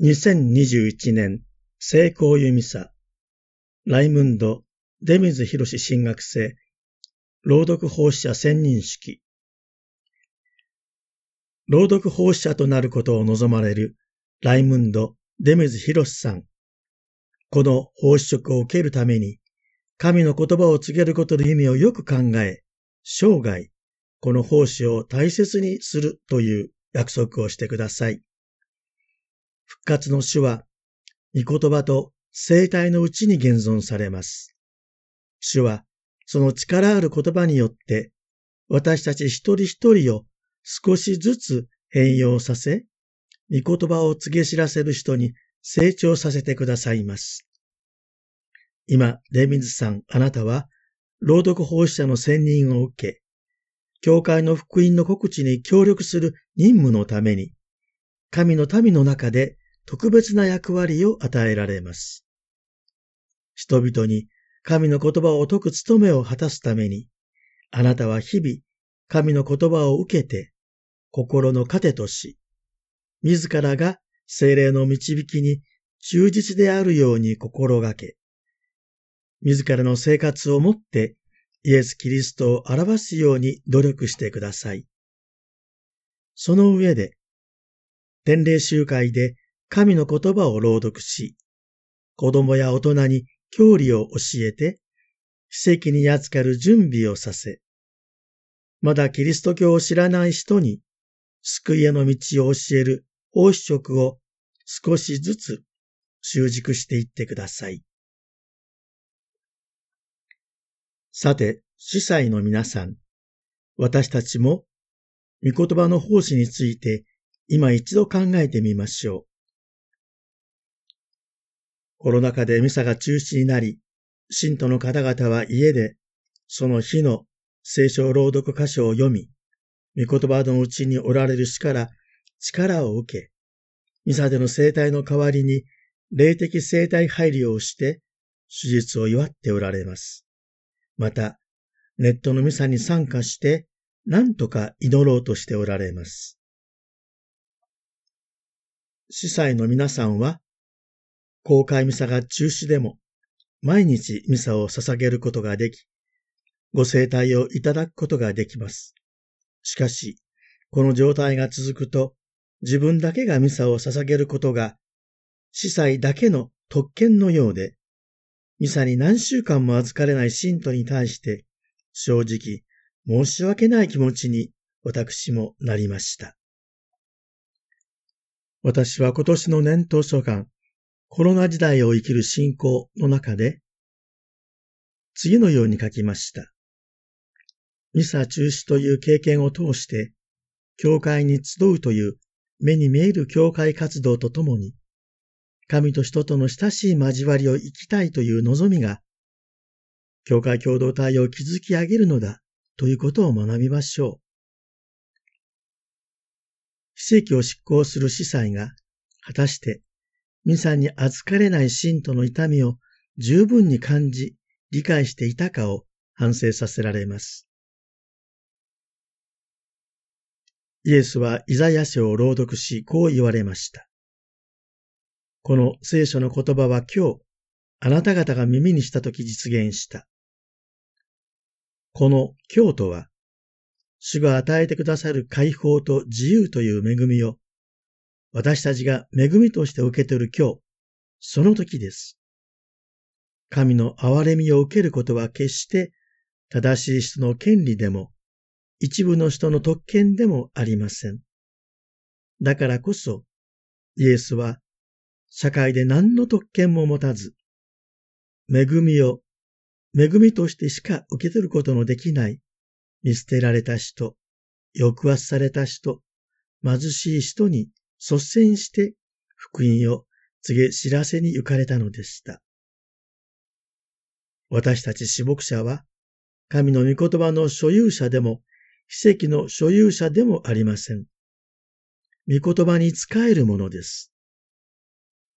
2021年成功ユミサライムンド・デミズ・ヒロシ進学生朗読奉仕者専任式朗読奉仕者となることを望まれるライムンド・デミズ・ヒロシさん。この奉仕職を受けるために、神の言葉を告げることの意味をよく考え、生涯、この奉仕を大切にするという約束をしてください。復活の主は、御言葉と生体のうちに現存されます。主は、その力ある言葉によって、私たち一人一人を少しずつ変容させ、御言葉を告げ知らせる人に成長させてくださいます。今、レミズさん、あなたは、朗読奉仕者の専任を受け、教会の福音の告知に協力する任務のために、神の民の中で特別な役割を与えられます。人々に神の言葉を解く務めを果たすために、あなたは日々神の言葉を受けて、心の糧とし、自らが精霊の導きに忠実であるように心がけ、自らの生活をもってイエス・キリストを表すように努力してください。その上で、天霊集会で神の言葉を朗読し、子供や大人に教理を教えて、奇跡に扱る準備をさせ、まだキリスト教を知らない人に救いへの道を教える奉仕職を少しずつ習熟していってください。さて、司祭の皆さん、私たちも御言葉の奉仕について今一度考えてみましょう。コロナ禍でミサが中止になり、信徒の方々は家で、その日の聖書朗読箇所を読み、御言葉のうちにおられる死から力を受け、ミサでの生態の代わりに霊的生態配慮をして、手術を祝っておられます。また、ネットのミサに参加して、何とか祈ろうとしておられます。司祭の皆さんは、公開ミサが中止でも、毎日ミサを捧げることができ、ご生体をいただくことができます。しかし、この状態が続くと、自分だけがミサを捧げることが、司祭だけの特権のようで、ミサに何週間も預かれない信徒に対して、正直申し訳ない気持ちに私もなりました。私は今年の年頭書簡、コロナ時代を生きる信仰の中で、次のように書きました。ミサ中止という経験を通して、教会に集うという目に見える教会活動とともに、神と人との親しい交わりを生きたいという望みが、教会共同体を築き上げるのだということを学びましょう。奇跡を執行する司祭が、果たしてミサに預かれない信徒の痛みを十分に感じ、理解していたかを反省させられます。イエスはイザヤ書を朗読し、こう言われました。この聖書の言葉は今日、あなた方が耳にしたとき実現した。この今日とは、主が与えてくださる解放と自由という恵みを私たちが恵みとして受け取る今日、その時です。神の憐れみを受けることは決して正しい人の権利でも、一部の人の特権でもありません。だからこそ、イエスは社会で何の特権も持たず、恵みを恵みとしてしか受け取ることのできない見捨てられた人、抑圧された人、貧しい人に率先して福音を告げ知らせに行かれたのでした。私たち死牧者は、神の御言葉の所有者でも、奇跡の所有者でもありません。御言葉に仕えるものです。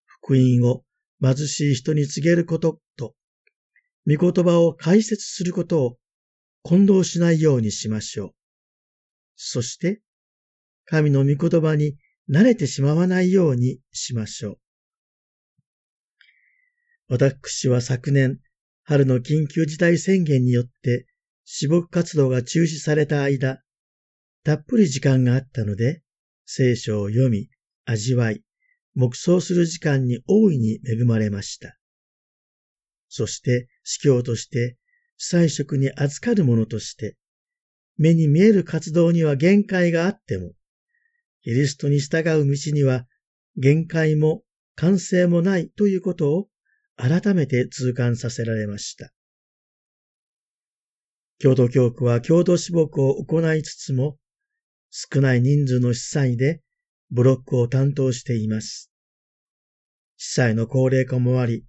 福音を貧しい人に告げることと、御言葉を解説することを混同しないようにしましょう。そして、神の御言葉に慣れてしまわないようにしましょう。私は昨年、春の緊急事態宣言によって死牧活動が中止された間、たっぷり時間があったので、聖書を読み、味わい、黙想する時間に大いに恵まれました。そして、司教として、祭職に預かる者として、目に見える活動には限界があっても、キリストに従う道には限界も完成もないということを改めて痛感させられました。共同教区は共同志牧を行いつつも、少ない人数の司祭でブロックを担当しています。司祭の高齢化もあり、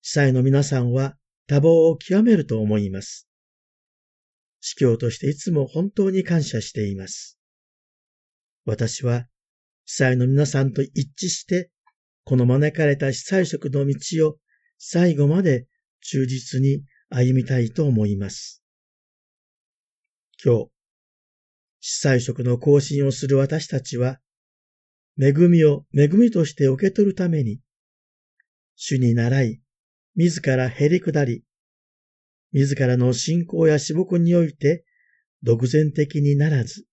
司祭の皆さんは多忙を極めると思います。司教としていつも本当に感謝しています。私は、司祭の皆さんと一致して、この招かれた司祭職の道を最後まで忠実に歩みたいと思います。今日、司祭職の更新をする私たちは、恵みを恵みとして受け取るために、主に習い、自ら減り下り、自らの信仰や死牧において独善的にならず、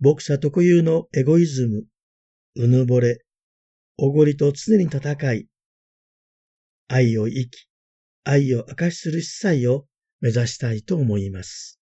牧者特有のエゴイズム、うぬぼれ、おごりと常に戦い、愛を生き、愛を明かしする司祭を目指したいと思います。